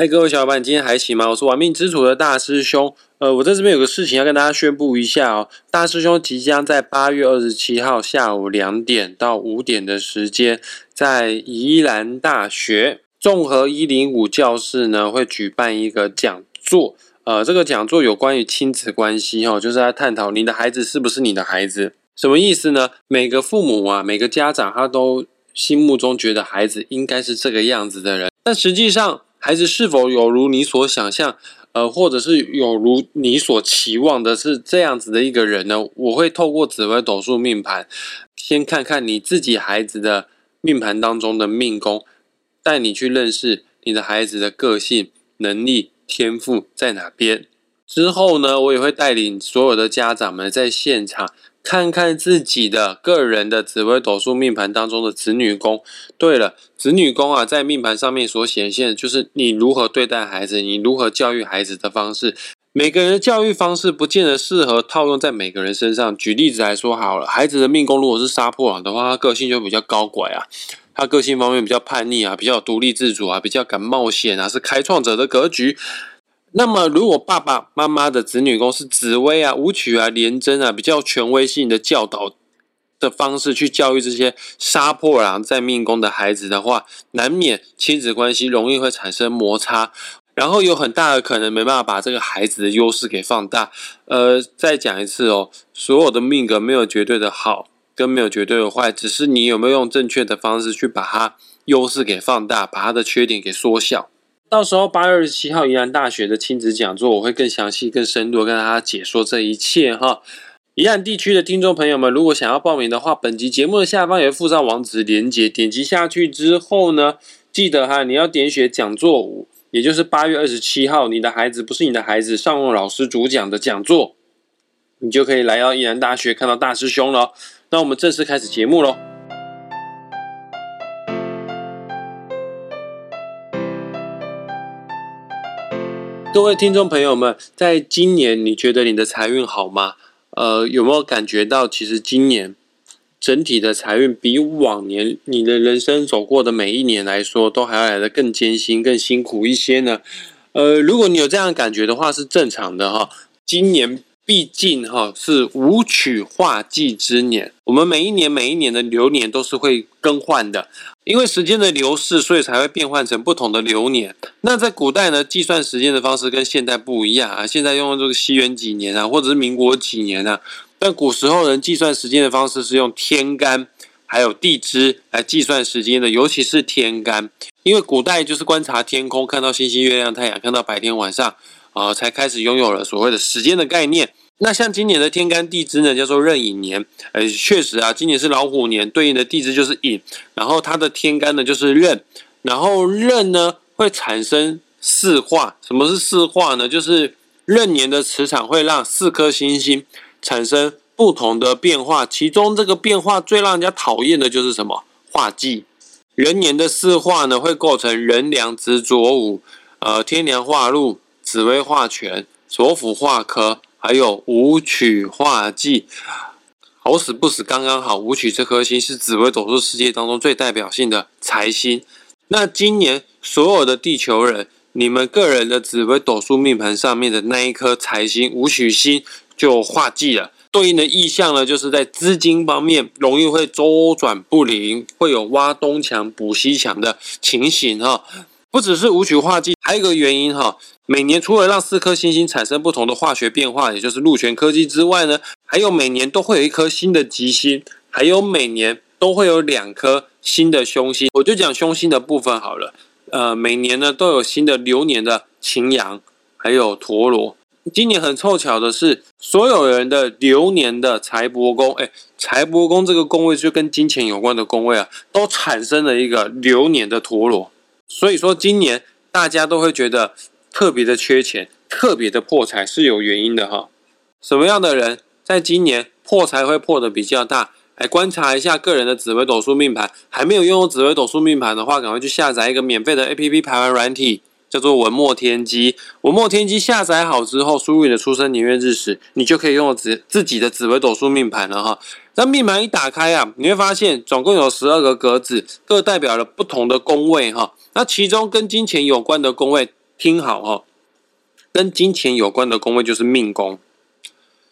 嗨，各位小伙伴，今天还行吗？我是玩命之徒的大师兄。呃，我在这边有个事情要跟大家宣布一下哦。大师兄即将在八月二十七号下午两点到五点的时间，在宜兰大学综合一零五教室呢，会举办一个讲座。呃，这个讲座有关于亲子关系哦，就是在探讨你的孩子是不是你的孩子。什么意思呢？每个父母啊，每个家长他都心目中觉得孩子应该是这个样子的人，但实际上。孩子是否有如你所想象，呃，或者是有如你所期望的，是这样子的一个人呢？我会透过紫微斗数命盘，先看看你自己孩子的命盘当中的命宫，带你去认识你的孩子的个性、能力、天赋在哪边。之后呢，我也会带领所有的家长们在现场。看看自己的个人的紫微斗数命盘当中的子女宫。对了，子女宫啊，在命盘上面所显现的，就是你如何对待孩子，你如何教育孩子的方式。每个人的教育方式不见得适合套用在每个人身上。举例子来说好了，孩子的命宫如果是杀破狼的话，他个性就比较高拐啊，他个性方面比较叛逆啊，比较独立自主啊，比较敢冒险啊，是开创者的格局。那么，如果爸爸妈妈的子女宫是紫薇啊、武曲啊、廉贞啊，比较权威性的教导的方式去教育这些杀破狼在命宫的孩子的话，难免亲子关系容易会产生摩擦，然后有很大的可能没办法把这个孩子的优势给放大。呃，再讲一次哦，所有的命格没有绝对的好，跟没有绝对的坏，只是你有没有用正确的方式去把它优势给放大，把它的缺点给缩小。到时候八月二十七号宜兰大学的亲子讲座，我会更详细、更深入跟大家解说这一切哈。宜兰地区的听众朋友们，如果想要报名的话，本集节目的下方也附上网址连接，点击下去之后呢，记得哈，你要点选讲座五，也就是八月二十七号，你的孩子不是你的孩子，上用老师主讲的讲座，你就可以来到宜兰大学看到大师兄了。那我们正式开始节目喽。各位听众朋友们，在今年你觉得你的财运好吗？呃，有没有感觉到其实今年整体的财运比往年你的人生走过的每一年来说，都还要来的更艰辛、更辛苦一些呢？呃，如果你有这样感觉的话，是正常的哈。今年。毕竟哈是五曲化忌之年，我们每一年每一年的流年都是会更换的，因为时间的流逝，所以才会变换成不同的流年。那在古代呢，计算时间的方式跟现代不一样啊，现在用这个西元几年啊，或者是民国几年啊，但古时候人计算时间的方式是用天干还有地支来计算时间的，尤其是天干，因为古代就是观察天空，看到星星、月亮、太阳，看到白天晚上。啊，才开始拥有了所谓的时间的概念。那像今年的天干地支呢，叫做壬寅年。呃，确实啊，今年是老虎年，对应的地支就是寅，然后它的天干呢就是壬，然后壬呢会产生四化。什么是四化呢？就是壬年的磁场会让四颗星星产生不同的变化，其中这个变化最让人家讨厌的就是什么？化忌。壬年的四化呢，会构成人梁子左午，呃，天梁化禄。紫薇化权，左辅化科，还有武曲化忌，好死不死，刚刚好。武曲这颗星是紫微斗数世界当中最代表性的财星。那今年所有的地球人，你们个人的紫微斗数命盘上面的那一颗财星武曲星就化忌了，对应的意象呢，就是在资金方面容易会周转不灵，会有挖东墙补西墙的情形哈。不只是武曲化忌，还有一个原因哈。每年除了让四颗星星产生不同的化学变化，也就是禄权科技之外呢，还有每年都会有一颗新的吉星，还有每年都会有两颗新的凶星。我就讲凶星的部分好了。呃，每年呢都有新的流年的擎羊，还有陀螺。今年很凑巧的是，所有人的流年的财帛宫，哎，财帛宫这个宫位就跟金钱有关的宫位啊，都产生了一个流年的陀螺。所以说，今年大家都会觉得。特别的缺钱，特别的破财是有原因的哈。什么样的人在今年破财会破的比较大？来观察一下个人的紫微斗数命盘。还没有拥有紫微斗数命盘的话，赶快去下载一个免费的 A P P 排盘软体，叫做文墨天机。文墨天机下载好之后，输入你的出生年月日时，你就可以拥有自自己的紫微斗数命盘了哈。那命盘一打开啊，你会发现总共有十二个格子，各代表了不同的宫位哈。那其中跟金钱有关的宫位。听好哈，跟金钱有关的宫位就是命宫、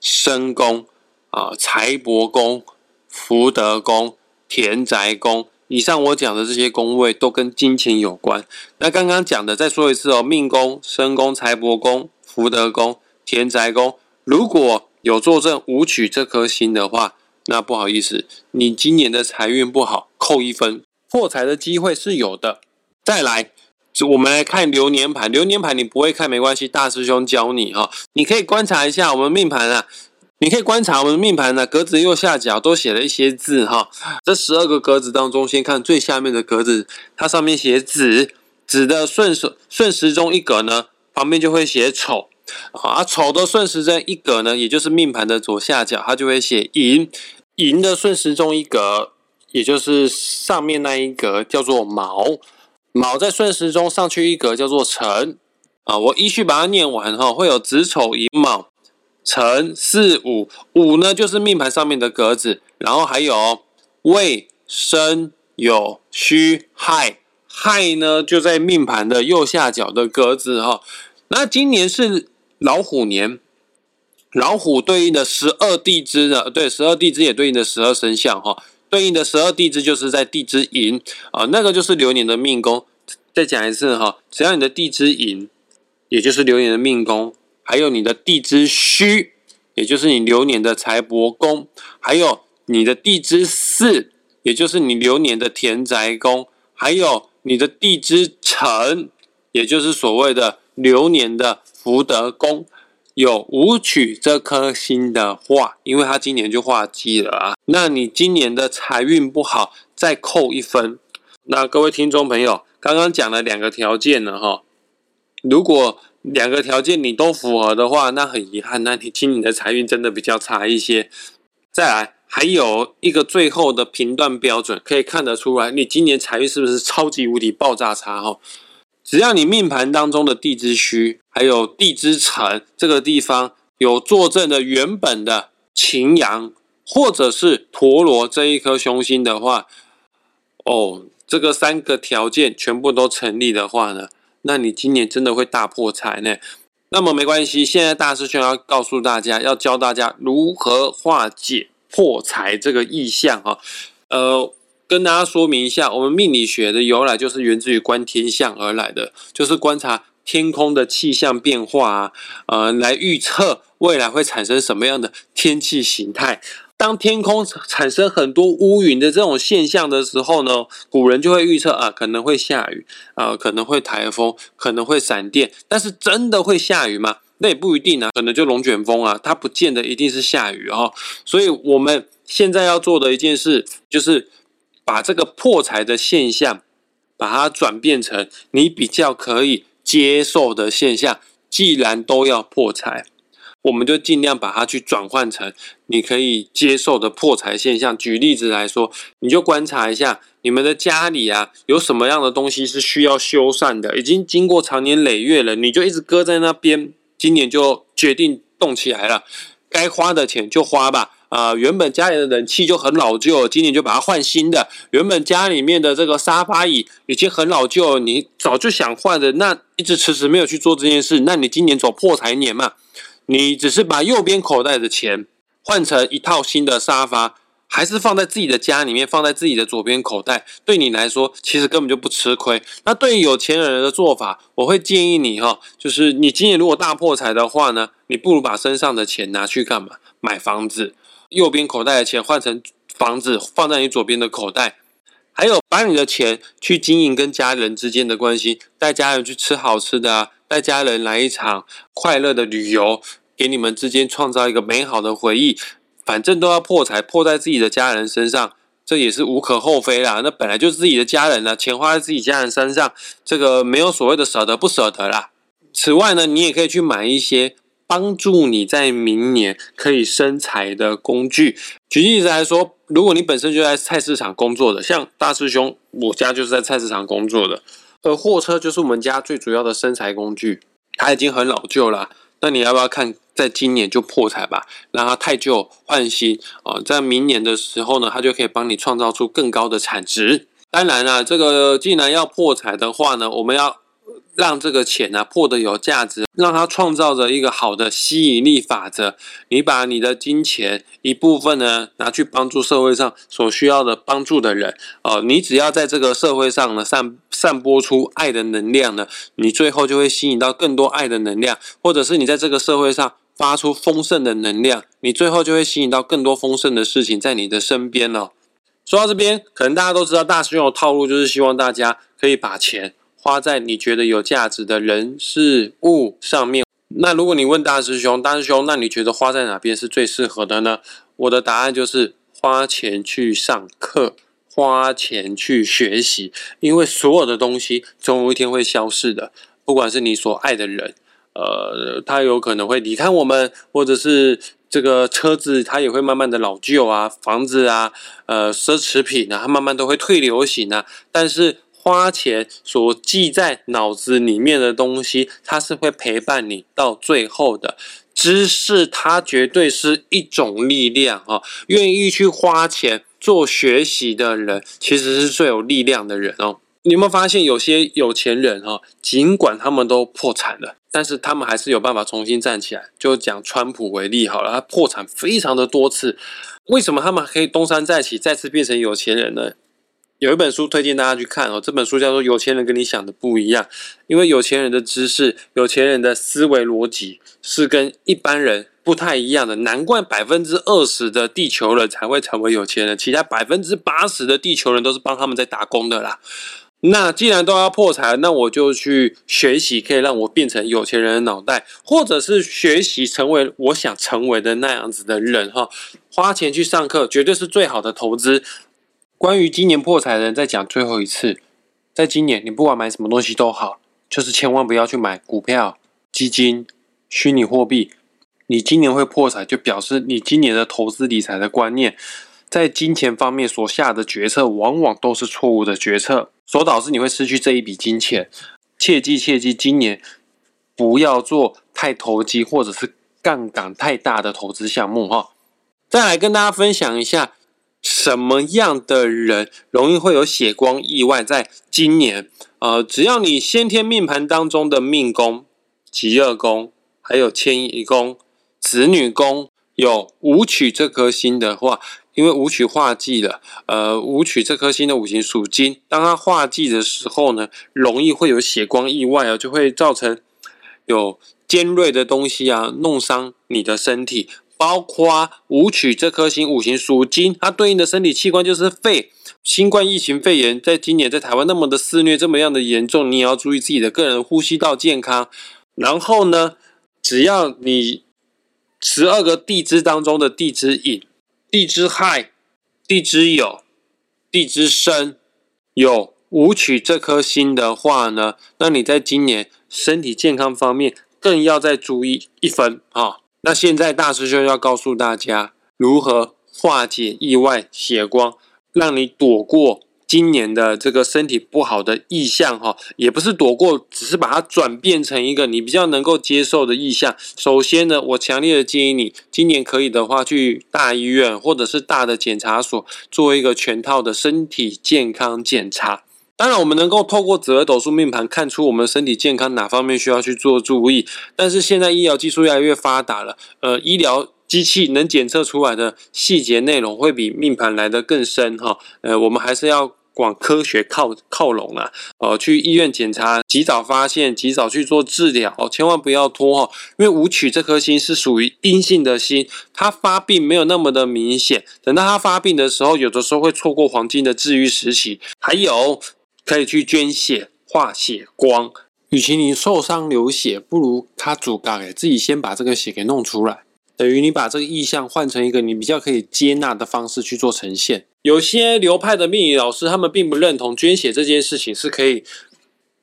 身宫啊、财帛宫、福德宫、田宅宫。以上我讲的这些宫位都跟金钱有关。那刚刚讲的，再说一次哦，命宫、身宫、财帛宫、福德宫、田宅宫，如果有坐镇武曲这颗星的话，那不好意思，你今年的财运不好，扣一分。破财的机会是有的。再来，我们来看流年盘。流年盘你不会看没关系，大师兄教你哈。你可以观察一下我们命盘啊。你可以观察我们的命盘呢，格子右下角都写了一些字哈。这十二个格子当中，先看最下面的格子，它上面写子，子的顺时顺时钟一格呢，旁边就会写丑啊。丑的顺时针一格呢，也就是命盘的左下角，它就会写寅。寅的顺时钟一格，也就是上面那一格叫做卯。卯在顺时钟上去一格叫做辰啊。我依序把它念完哈，会有子丑寅卯。辰巳午，午呢就是命盘上面的格子，然后还有未申酉戌亥，亥呢就在命盘的右下角的格子哈。那今年是老虎年，老虎对应的十二地支呢，对，十二地支也对应的十二生肖哈，对应的十二地支就是在地支寅啊，那个就是流年的命宫。再讲一次哈，只要你的地支寅，也就是流年的命宫。还有你的地支戌，也就是你流年的财帛宫；还有你的地支巳，也就是你流年的田宅宫；还有你的地支辰，也就是所谓的流年的福德宫。有武曲这颗星的话，因为它今年就化忌了啊，那你今年的财运不好，再扣一分。那各位听众朋友，刚刚讲了两个条件了哈，如果。两个条件你都符合的话，那很遗憾，那你今年的财运真的比较差一些。再来，还有一个最后的评断标准，可以看得出来，你今年财运是不是超级无敌爆炸差？哈，只要你命盘当中的地支戌，还有地支辰这个地方有坐镇的原本的擎羊，或者是陀螺这一颗凶星的话，哦，这个三个条件全部都成立的话呢？那你今年真的会大破财呢？那么没关系，现在大师兄要告诉大家，要教大家如何化解破财这个意象哈。呃，跟大家说明一下，我们命理学的由来就是源自于观天象而来的，就是观察天空的气象变化啊，呃，来预测未来会产生什么样的天气形态。当天空产生很多乌云的这种现象的时候呢，古人就会预测啊，可能会下雨啊，可能会台风，可能会闪电。但是真的会下雨吗？那也不一定啊，可能就龙卷风啊，它不见得一定是下雨哦。所以我们现在要做的一件事，就是把这个破财的现象，把它转变成你比较可以接受的现象。既然都要破财。我们就尽量把它去转换成你可以接受的破财现象。举例子来说，你就观察一下你们的家里啊，有什么样的东西是需要修缮的，已经经过长年累月了，你就一直搁在那边。今年就决定动起来了，该花的钱就花吧。啊，原本家里的冷气就很老旧，今年就把它换新的。原本家里面的这个沙发椅已经很老旧，你早就想换的，那一直迟迟没有去做这件事，那你今年走破财年嘛？你只是把右边口袋的钱换成一套新的沙发，还是放在自己的家里面，放在自己的左边口袋，对你来说其实根本就不吃亏。那对于有钱人的做法，我会建议你哈，就是你今年如果大破财的话呢，你不如把身上的钱拿去干嘛？买房子，右边口袋的钱换成房子，放在你左边的口袋。还有把你的钱去经营跟家人之间的关系，带家人去吃好吃的啊。带家人来一场快乐的旅游，给你们之间创造一个美好的回忆。反正都要破财，破在自己的家人身上，这也是无可厚非啦。那本来就是自己的家人了，钱花在自己家人身上，这个没有所谓的舍得不舍得啦。此外呢，你也可以去买一些帮助你在明年可以生财的工具。举例子来说，如果你本身就在菜市场工作的，像大师兄，我家就是在菜市场工作的。而货车就是我们家最主要的生财工具，它已经很老旧了。那你要不要看，在今年就破财吧，让它太旧换新啊？在明年的时候呢，它就可以帮你创造出更高的产值。当然了，这个既然要破财的话呢，我们要让这个钱呢破的有价值，让它创造着一个好的吸引力法则。你把你的金钱一部分呢拿去帮助社会上所需要的帮助的人，哦，你只要在这个社会上呢散散播出爱的能量呢，你最后就会吸引到更多爱的能量，或者是你在这个社会上发出丰盛的能量，你最后就会吸引到更多丰盛的事情在你的身边了。说到这边，可能大家都知道大师兄的套路就是希望大家可以把钱。花在你觉得有价值的人事物上面。那如果你问大师兄，大师兄，那你觉得花在哪边是最适合的呢？我的答案就是花钱去上课，花钱去学习。因为所有的东西总有一天会消逝的，不管是你所爱的人，呃，他有可能会离开我们，或者是这个车子，它也会慢慢的老旧啊，房子啊，呃，奢侈品啊，它慢慢都会退流行啊。但是花钱所记在脑子里面的东西，它是会陪伴你到最后的。知识它绝对是一种力量哦，愿意去花钱做学习的人，其实是最有力量的人哦。你有没有发现，有些有钱人哈，尽管他们都破产了，但是他们还是有办法重新站起来。就讲川普为例好了，他破产非常的多次，为什么他们可以东山再起，再次变成有钱人呢？有一本书推荐大家去看哦，这本书叫做《有钱人跟你想的不一样》，因为有钱人的知识、有钱人的思维逻辑是跟一般人不太一样的，难怪百分之二十的地球人才会成为有钱人，其他百分之八十的地球人都是帮他们在打工的啦。那既然都要破财，那我就去学习可以让我变成有钱人的脑袋，或者是学习成为我想成为的那样子的人哈。花钱去上课绝对是最好的投资。关于今年破财的人，再讲最后一次。在今年，你不管买什么东西都好，就是千万不要去买股票、基金、虚拟货币。你今年会破财，就表示你今年的投资理财的观念，在金钱方面所下的决策，往往都是错误的决策，所导致你会失去这一笔金钱。切记切记，今年不要做太投机或者是杠杆太大的投资项目哈。再来跟大家分享一下。什么样的人容易会有血光意外？在今年，呃，只要你先天命盘当中的命宫、吉厄宫、还有迁移宫、子女宫有武曲这颗星的话，因为武曲化忌了，呃，武曲这颗星的五行属金，当它化忌的时候呢，容易会有血光意外啊，就会造成有尖锐的东西啊，弄伤你的身体。包括武曲这颗星，五行属金，它对应的身体器官就是肺。新冠疫情肺炎在今年在台湾那么的肆虐，这么样的严重，你也要注意自己的个人呼吸道健康。然后呢，只要你十二个地支当中的地支引、地支亥、地支酉、地支申有武曲这颗星的话呢，那你在今年身体健康方面更要再注意一分啊。那现在大师兄要告诉大家如何化解意外血光，让你躲过今年的这个身体不好的意象哈，也不是躲过，只是把它转变成一个你比较能够接受的意象。首先呢，我强烈的建议你今年可以的话去大医院或者是大的检查所做一个全套的身体健康检查。当然，我们能够透过紫微斗数命盘看出我们身体健康哪方面需要去做注意。但是现在医疗技术越来越发达了，呃，医疗机器能检测出来的细节内容会比命盘来的更深哈。呃，我们还是要往科学靠靠拢啊。哦，去医院检查，及早发现，及早去做治疗，千万不要拖哈。因为武曲这颗星是属于阴性的星，它发病没有那么的明显。等到它发病的时候，有的时候会错过黄金的治愈时期。还有。可以去捐血化血光，与其你受伤流血，不如他主干给自己先把这个血给弄出来，等于你把这个意象换成一个你比较可以接纳的方式去做呈现。有些流派的命理老师，他们并不认同捐血这件事情是可以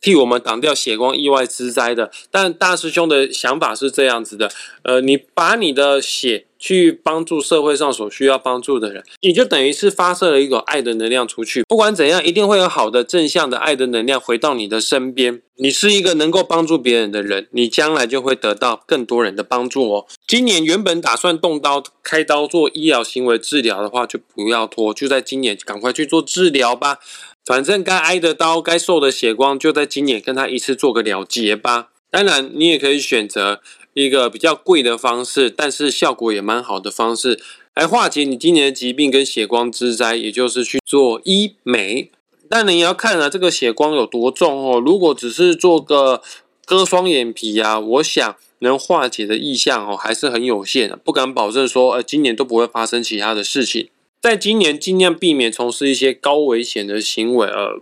替我们挡掉血光意外之灾的，但大师兄的想法是这样子的，呃，你把你的血。去帮助社会上所需要帮助的人，你就等于是发射了一个爱的能量出去。不管怎样，一定会有好的正向的爱的能量回到你的身边。你是一个能够帮助别人的人，你将来就会得到更多人的帮助哦。今年原本打算动刀开刀做医疗行为治疗的话，就不要拖，就在今年赶快去做治疗吧。反正该挨的刀、该受的血光，就在今年跟他一次做个了结吧。当然，你也可以选择一个比较贵的方式，但是效果也蛮好的方式，来化解你今年的疾病跟血光之灾，也就是去做医美。但你要看啊，这个血光有多重哦。如果只是做个割双眼皮啊，我想能化解的意向哦，还是很有限的，不敢保证说，呃，今年都不会发生其他的事情。在今年尽量避免从事一些高危险的行为，呃，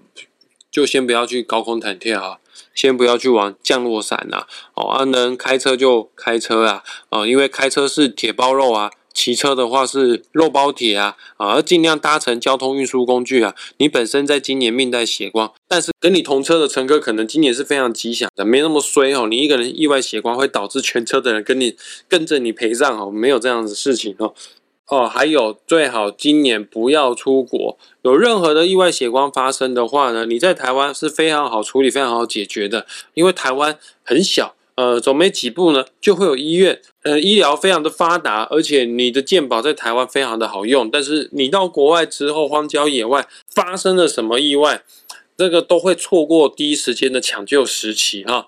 就先不要去高空弹跳啊。先不要去玩降落伞呐，哦，啊，能开车就开车啊，啊，因为开车是铁包肉啊，骑车的话是肉包铁啊，啊，尽量搭乘交通运输工具啊。你本身在今年命带血光，但是跟你同车的乘客可能今年是非常吉祥的，没那么衰哦。你一个人意外血光会导致全车的人跟你跟着你陪葬哦，没有这样子事情哦。哦，还有最好今年不要出国。有任何的意外血光发生的话呢，你在台湾是非常好处理、非常好解决的。因为台湾很小，呃，走没几步呢，就会有医院，呃，医疗非常的发达，而且你的健保在台湾非常的好用。但是你到国外之后，荒郊野外发生了什么意外，这个都会错过第一时间的抢救时期哈。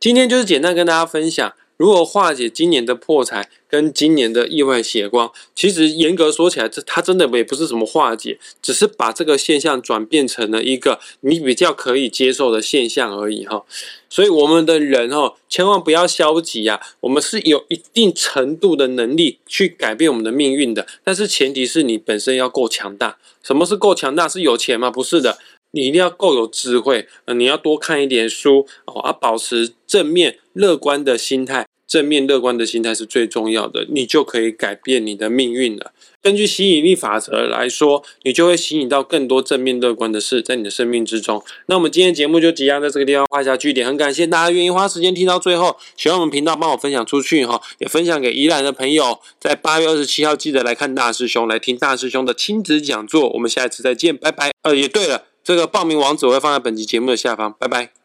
今天就是简单跟大家分享。如何化解今年的破财跟今年的意外血光？其实严格说起来，这它真的也不是什么化解，只是把这个现象转变成了一个你比较可以接受的现象而已哈。所以我们的人哦，千万不要消极呀，我们是有一定程度的能力去改变我们的命运的，但是前提是你本身要够强大。什么是够强大？是有钱吗？不是的。你一定要够有智慧，呃，你要多看一点书哦，啊，保持正面乐观的心态，正面乐观的心态是最重要的，你就可以改变你的命运了。根据吸引力法则来说，你就会吸引到更多正面乐观的事在你的生命之中。那我们今天节目就即将在这个地方画下句点，很感谢大家愿意花时间听到最后，喜欢我们频道帮我分享出去哈，也分享给宜兰的朋友。在八月二十七号记得来看大师兄，来听大师兄的亲子讲座。我们下一次再见，拜拜。呃，也对了。这个报名网址我会放在本集节目的下方，拜拜。